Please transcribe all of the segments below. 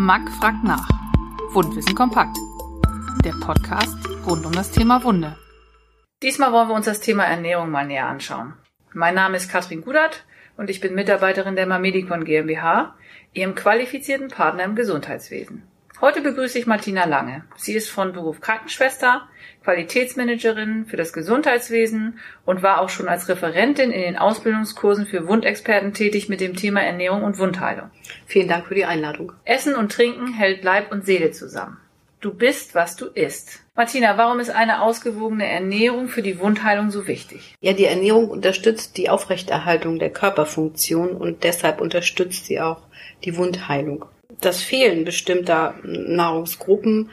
Mack fragt nach. Wundwissen kompakt. Der Podcast rund um das Thema Wunde. Diesmal wollen wir uns das Thema Ernährung mal näher anschauen. Mein Name ist Katrin Gudert und ich bin Mitarbeiterin der Mamedicon GmbH, ihrem qualifizierten Partner im Gesundheitswesen. Heute begrüße ich Martina Lange. Sie ist von Beruf Krankenschwester, Qualitätsmanagerin für das Gesundheitswesen und war auch schon als Referentin in den Ausbildungskursen für Wundexperten tätig mit dem Thema Ernährung und Wundheilung. Vielen Dank für die Einladung. Essen und Trinken hält Leib und Seele zusammen. Du bist, was du isst. Martina, warum ist eine ausgewogene Ernährung für die Wundheilung so wichtig? Ja, die Ernährung unterstützt die Aufrechterhaltung der Körperfunktion und deshalb unterstützt sie auch die Wundheilung das Fehlen bestimmter Nahrungsgruppen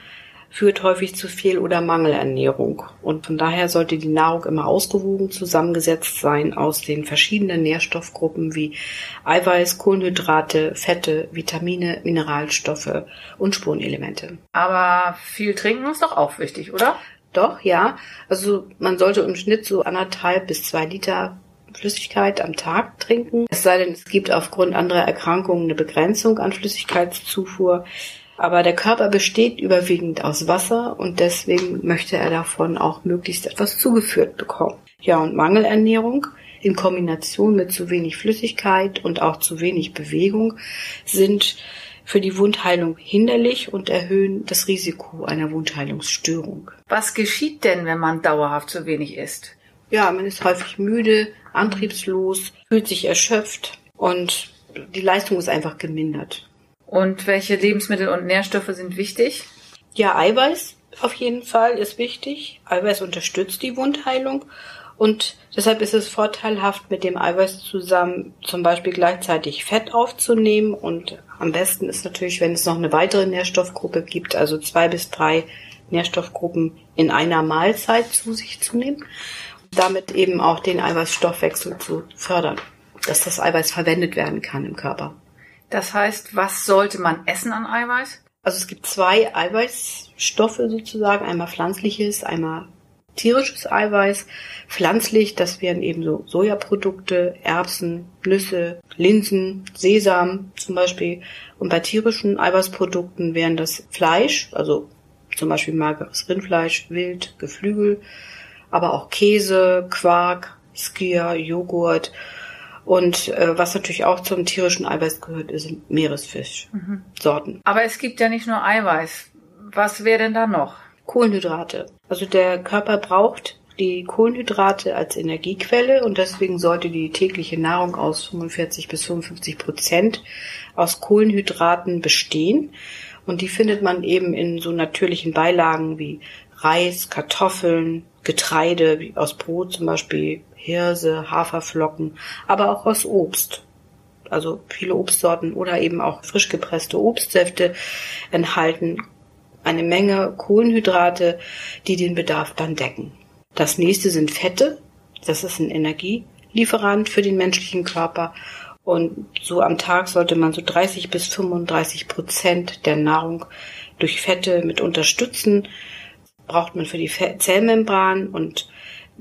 führt häufig zu Fehl- oder Mangelernährung. Und von daher sollte die Nahrung immer ausgewogen zusammengesetzt sein aus den verschiedenen Nährstoffgruppen wie Eiweiß, Kohlenhydrate, Fette, Vitamine, Mineralstoffe und Spurenelemente. Aber viel trinken ist doch auch wichtig, oder? Doch, ja. Also man sollte im Schnitt so anderthalb bis zwei Liter Flüssigkeit am Tag trinken. Es sei denn, es gibt aufgrund anderer Erkrankungen eine Begrenzung an Flüssigkeitszufuhr. Aber der Körper besteht überwiegend aus Wasser und deswegen möchte er davon auch möglichst etwas zugeführt bekommen. Ja, und Mangelernährung in Kombination mit zu wenig Flüssigkeit und auch zu wenig Bewegung sind für die Wundheilung hinderlich und erhöhen das Risiko einer Wundheilungsstörung. Was geschieht denn, wenn man dauerhaft zu wenig isst? Ja, man ist häufig müde, antriebslos, fühlt sich erschöpft und die Leistung ist einfach gemindert. Und welche Lebensmittel und Nährstoffe sind wichtig? Ja, Eiweiß auf jeden Fall ist wichtig. Eiweiß unterstützt die Wundheilung und deshalb ist es vorteilhaft, mit dem Eiweiß zusammen zum Beispiel gleichzeitig Fett aufzunehmen und am besten ist natürlich, wenn es noch eine weitere Nährstoffgruppe gibt, also zwei bis drei Nährstoffgruppen in einer Mahlzeit zu sich zu nehmen damit eben auch den Eiweißstoffwechsel zu fördern, dass das Eiweiß verwendet werden kann im Körper. Das heißt, was sollte man essen an Eiweiß? Also es gibt zwei Eiweißstoffe sozusagen, einmal pflanzliches, einmal tierisches Eiweiß. Pflanzlich, das wären eben so Sojaprodukte, Erbsen, Nüsse, Linsen, Sesam zum Beispiel. Und bei tierischen Eiweißprodukten wären das Fleisch, also zum Beispiel mageres Rindfleisch, Wild, Geflügel aber auch Käse, Quark, Skier, Joghurt. Und äh, was natürlich auch zum tierischen Eiweiß gehört, sind Meeresfischsorten. Mhm. Aber es gibt ja nicht nur Eiweiß. Was wäre denn da noch? Kohlenhydrate. Also der Körper braucht die Kohlenhydrate als Energiequelle und deswegen sollte die tägliche Nahrung aus 45 bis 55 Prozent aus Kohlenhydraten bestehen. Und die findet man eben in so natürlichen Beilagen wie Reis, Kartoffeln, Getreide, wie aus Brot zum Beispiel Hirse, Haferflocken, aber auch aus Obst. Also viele Obstsorten oder eben auch frisch gepresste Obstsäfte enthalten eine Menge Kohlenhydrate, die den Bedarf dann decken. Das nächste sind Fette. Das ist ein Energielieferant für den menschlichen Körper. Und so am Tag sollte man so 30 bis 35 Prozent der Nahrung durch Fette mit unterstützen braucht man für die Zellmembran und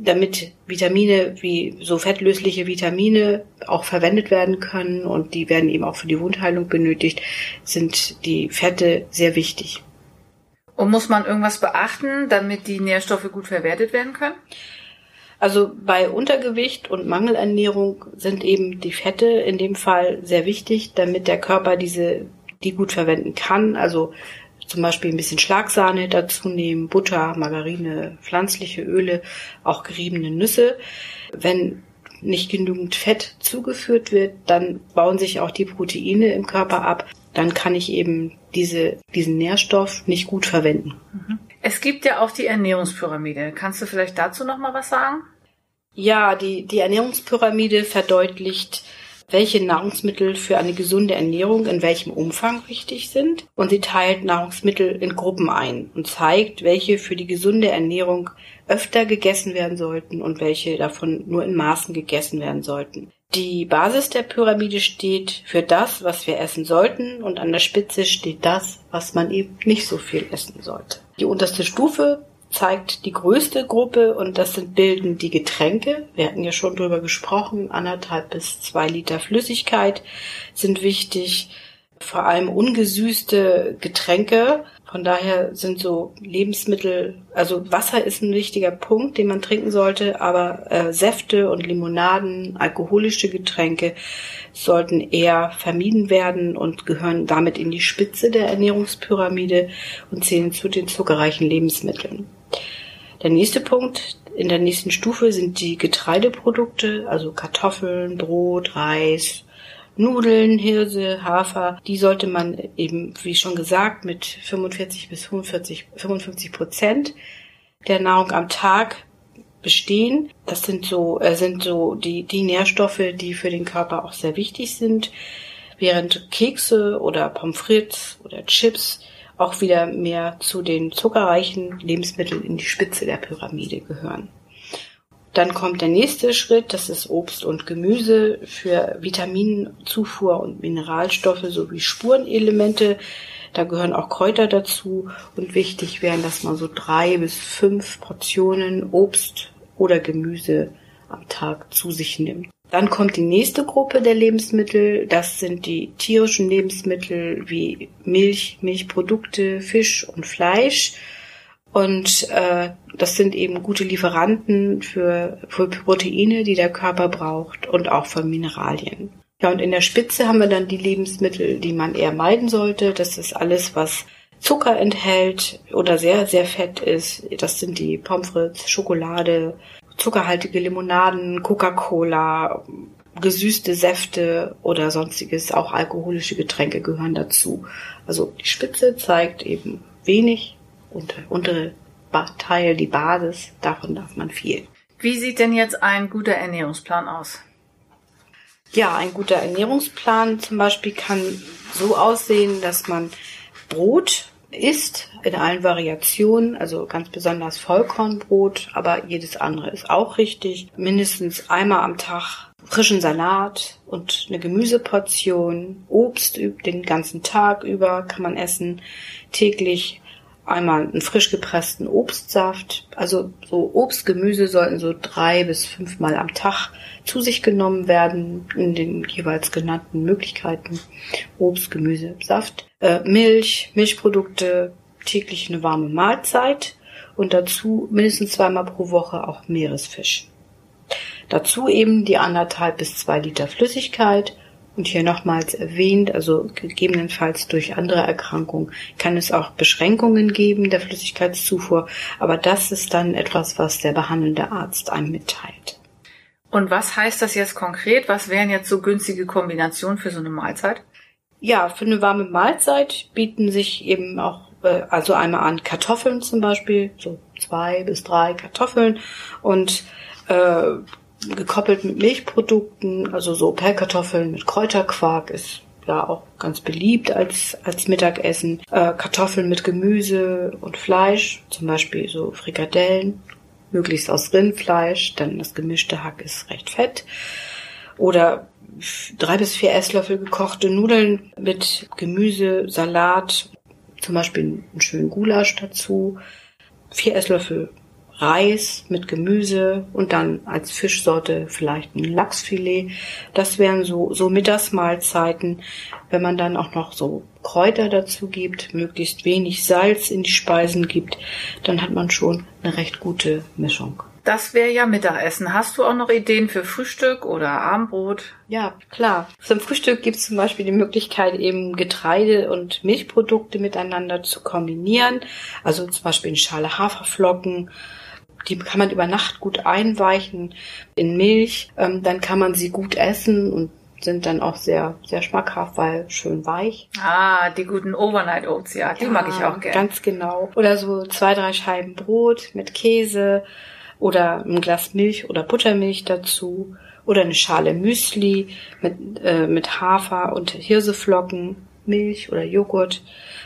damit Vitamine wie so fettlösliche Vitamine auch verwendet werden können und die werden eben auch für die Wundheilung benötigt, sind die Fette sehr wichtig. Und muss man irgendwas beachten, damit die Nährstoffe gut verwertet werden können? Also bei Untergewicht und Mangelernährung sind eben die Fette in dem Fall sehr wichtig, damit der Körper diese die gut verwenden kann. Also zum Beispiel ein bisschen Schlagsahne dazu nehmen, Butter, Margarine, pflanzliche Öle, auch geriebene Nüsse. Wenn nicht genügend Fett zugeführt wird, dann bauen sich auch die Proteine im Körper ab. Dann kann ich eben diese, diesen Nährstoff nicht gut verwenden. Mhm. Es gibt ja auch die Ernährungspyramide. Kannst du vielleicht dazu noch mal was sagen? Ja, die, die Ernährungspyramide verdeutlicht welche Nahrungsmittel für eine gesunde Ernährung in welchem Umfang wichtig sind. Und sie teilt Nahrungsmittel in Gruppen ein und zeigt, welche für die gesunde Ernährung öfter gegessen werden sollten und welche davon nur in Maßen gegessen werden sollten. Die Basis der Pyramide steht für das, was wir essen sollten und an der Spitze steht das, was man eben nicht so viel essen sollte. Die unterste Stufe zeigt die größte Gruppe und das sind bilden die Getränke. Wir hatten ja schon drüber gesprochen. Anderthalb bis zwei Liter Flüssigkeit sind wichtig. vor allem ungesüßte Getränke. Von daher sind so Lebensmittel, also Wasser ist ein wichtiger Punkt, den man trinken sollte, aber äh, Säfte und Limonaden, alkoholische Getränke sollten eher vermieden werden und gehören damit in die Spitze der Ernährungspyramide und zählen zu den zuckerreichen Lebensmitteln. Der nächste Punkt in der nächsten Stufe sind die Getreideprodukte, also Kartoffeln, Brot, Reis, Nudeln, Hirse, Hafer, die sollte man eben, wie schon gesagt, mit 45 bis 45, 55 Prozent der Nahrung am Tag bestehen. Das sind so, äh, sind so die, die Nährstoffe, die für den Körper auch sehr wichtig sind. Während Kekse oder Pommes frites oder Chips auch wieder mehr zu den zuckerreichen Lebensmitteln in die Spitze der Pyramide gehören. Dann kommt der nächste Schritt, das ist Obst und Gemüse für Vitaminzufuhr und Mineralstoffe sowie Spurenelemente. Da gehören auch Kräuter dazu und wichtig wären, dass man so drei bis fünf Portionen Obst oder Gemüse am Tag zu sich nimmt. Dann kommt die nächste Gruppe der Lebensmittel. Das sind die tierischen Lebensmittel wie Milch, Milchprodukte, Fisch und Fleisch. Und äh, das sind eben gute Lieferanten für, für Proteine, die der Körper braucht und auch von Mineralien. Ja, und in der Spitze haben wir dann die Lebensmittel, die man eher meiden sollte. Das ist alles, was Zucker enthält oder sehr, sehr fett ist. Das sind die Pommes frites, Schokolade, zuckerhaltige Limonaden, Coca-Cola, gesüßte Säfte oder sonstiges, auch alkoholische Getränke gehören dazu. Also die Spitze zeigt eben wenig und untere Teil, die Basis, davon darf man viel. Wie sieht denn jetzt ein guter Ernährungsplan aus? Ja, ein guter Ernährungsplan zum Beispiel kann so aussehen, dass man Brot isst in allen Variationen, also ganz besonders Vollkornbrot, aber jedes andere ist auch richtig. Mindestens einmal am Tag frischen Salat und eine Gemüseportion, Obst den ganzen Tag über kann man essen, täglich einmal einen frisch gepressten Obstsaft. Also so Obst, Gemüse sollten so drei bis fünfmal am Tag zu sich genommen werden in den jeweils genannten Möglichkeiten. Obst, Gemüse, Saft, äh, Milch, Milchprodukte, täglich eine warme Mahlzeit und dazu mindestens zweimal pro Woche auch Meeresfisch. Dazu eben die anderthalb bis zwei Liter Flüssigkeit und hier nochmals erwähnt, also gegebenenfalls durch andere Erkrankungen kann es auch Beschränkungen geben der Flüssigkeitszufuhr, aber das ist dann etwas, was der behandelnde Arzt einem mitteilt. Und was heißt das jetzt konkret? Was wären jetzt so günstige Kombinationen für so eine Mahlzeit? Ja, für eine warme Mahlzeit bieten sich eben auch, äh, also einmal an Kartoffeln zum Beispiel, so zwei bis drei Kartoffeln und äh, gekoppelt mit Milchprodukten, also so Pellkartoffeln mit Kräuterquark ist ja auch ganz beliebt als, als Mittagessen. Äh, Kartoffeln mit Gemüse und Fleisch, zum Beispiel so Frikadellen, möglichst aus Rindfleisch, denn das gemischte Hack ist recht fett. Oder drei bis vier Esslöffel gekochte Nudeln mit Gemüse, Salat, zum Beispiel einen schönen Gulasch dazu. Vier Esslöffel Reis mit Gemüse und dann als Fischsorte vielleicht ein Lachsfilet. Das wären so, so Mittagsmahlzeiten. Wenn man dann auch noch so Kräuter dazu gibt, möglichst wenig Salz in die Speisen gibt, dann hat man schon eine recht gute Mischung. Das wäre ja Mittagessen. Hast du auch noch Ideen für Frühstück oder Abendbrot? Ja, klar. Zum Frühstück gibt es zum Beispiel die Möglichkeit, eben Getreide und Milchprodukte miteinander zu kombinieren. Also zum Beispiel eine Schale Haferflocken die kann man über Nacht gut einweichen in Milch. Ähm, dann kann man sie gut essen und sind dann auch sehr, sehr schmackhaft, weil schön weich. Ah, die guten Overnight Oats, ja, die ja, mag ich auch gerne. Ganz genau. Oder so zwei, drei Scheiben Brot mit Käse oder ein Glas Milch oder Buttermilch dazu oder eine Schale Müsli mit, äh, mit Hafer und Hirseflocken, Milch oder Joghurt.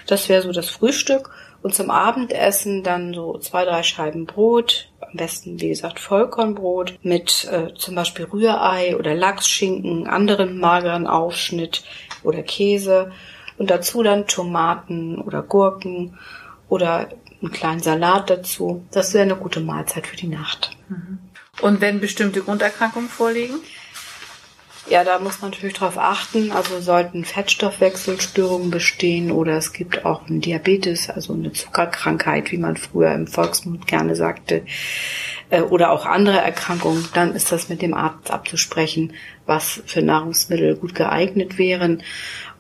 Das wäre so das Frühstück. Und zum Abendessen dann so zwei, drei Scheiben Brot, am besten wie gesagt Vollkornbrot mit äh, zum Beispiel Rührei oder Lachsschinken, anderen mageren Aufschnitt oder Käse und dazu dann Tomaten oder Gurken oder einen kleinen Salat dazu. Das wäre eine gute Mahlzeit für die Nacht. Mhm. Und wenn bestimmte Grunderkrankungen vorliegen? Ja, da muss man natürlich drauf achten. Also sollten Fettstoffwechselstörungen bestehen oder es gibt auch einen Diabetes, also eine Zuckerkrankheit, wie man früher im Volksmund gerne sagte, äh, oder auch andere Erkrankungen, dann ist das mit dem Arzt abzusprechen, was für Nahrungsmittel gut geeignet wären.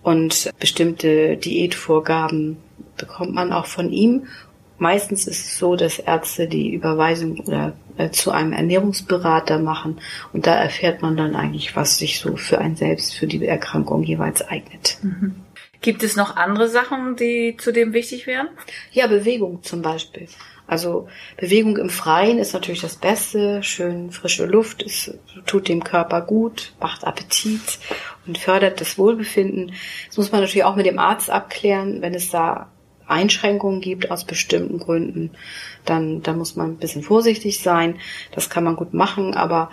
Und bestimmte Diätvorgaben bekommt man auch von ihm Meistens ist es so, dass Ärzte die Überweisung oder äh, zu einem Ernährungsberater machen und da erfährt man dann eigentlich, was sich so für ein selbst für die Erkrankung jeweils eignet. Mhm. Gibt es noch andere Sachen, die zudem wichtig wären? Ja, Bewegung zum Beispiel. Also Bewegung im Freien ist natürlich das Beste. Schön frische Luft, es tut dem Körper gut, macht Appetit und fördert das Wohlbefinden. Das muss man natürlich auch mit dem Arzt abklären, wenn es da Einschränkungen gibt aus bestimmten Gründen, dann, dann muss man ein bisschen vorsichtig sein. Das kann man gut machen, aber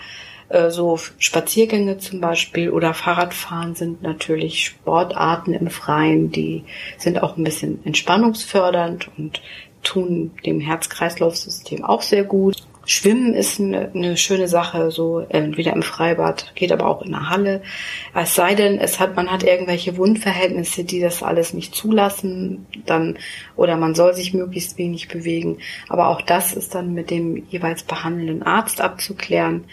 äh, so Spaziergänge zum Beispiel oder Fahrradfahren sind natürlich Sportarten im Freien, die sind auch ein bisschen entspannungsfördernd und tun dem Herz-Kreislauf-System auch sehr gut. Schwimmen ist eine, eine schöne Sache, so entweder im Freibad, geht aber auch in der Halle. Es sei denn, es hat, man hat irgendwelche Wundverhältnisse, die das alles nicht zulassen, dann, oder man soll sich möglichst wenig bewegen. Aber auch das ist dann mit dem jeweils behandelnden Arzt abzuklären.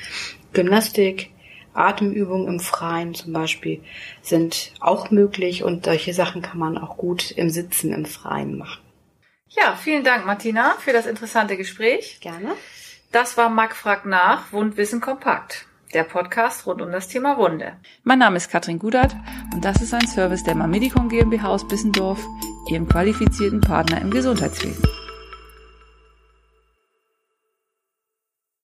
Gymnastik, Atemübungen im Freien zum Beispiel sind auch möglich und solche Sachen kann man auch gut im Sitzen im Freien machen. Ja, vielen Dank, Martina, für das interessante Gespräch. Gerne. Das war Mac fragt nach, Wundwissen kompakt. Der Podcast rund um das Thema Wunde. Mein Name ist Katrin Gudert und das ist ein Service der Mamedicon GmbH aus Bissendorf, Ihrem qualifizierten Partner im Gesundheitswesen.